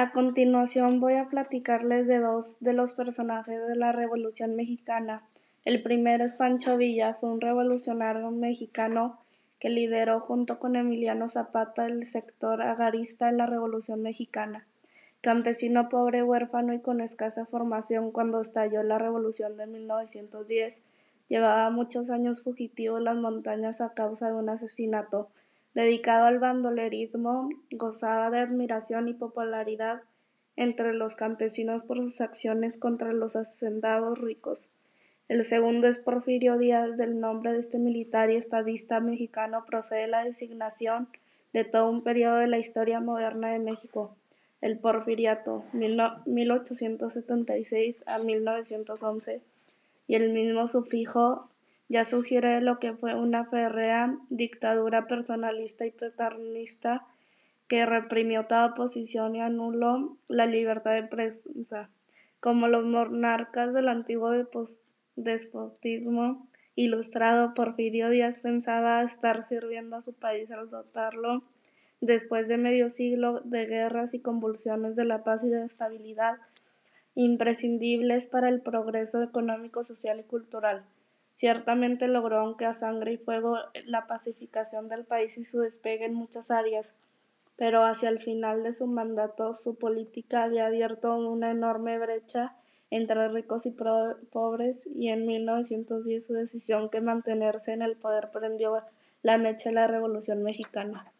A continuación voy a platicarles de dos de los personajes de la Revolución Mexicana. El primero es Pancho Villa, fue un revolucionario mexicano que lideró junto con Emiliano Zapata el sector agarista en la Revolución Mexicana. Campesino pobre, huérfano y con escasa formación cuando estalló la Revolución de 1910, llevaba muchos años fugitivo en las montañas a causa de un asesinato Dedicado al bandolerismo, gozaba de admiración y popularidad entre los campesinos por sus acciones contra los hacendados ricos. El segundo es Porfirio Díaz, del nombre de este militar y estadista mexicano procede la designación de todo un periodo de la historia moderna de México, el porfiriato, 1876 a 1911, y el mismo sufijo ya sugiere lo que fue una férrea dictadura personalista y paternalista que reprimió toda oposición y anuló la libertad de prensa. Como los monarcas del antiguo despotismo ilustrado, Porfirio Díaz pensaba estar sirviendo a su país al dotarlo, después de medio siglo de guerras y convulsiones de la paz y de estabilidad, imprescindibles para el progreso económico, social y cultural. Ciertamente logró, aunque a sangre y fuego, la pacificación del país y su despegue en muchas áreas, pero hacia el final de su mandato su política había abierto una enorme brecha entre ricos y pobres y en 1910 su decisión que mantenerse en el poder prendió la mecha de la Revolución Mexicana.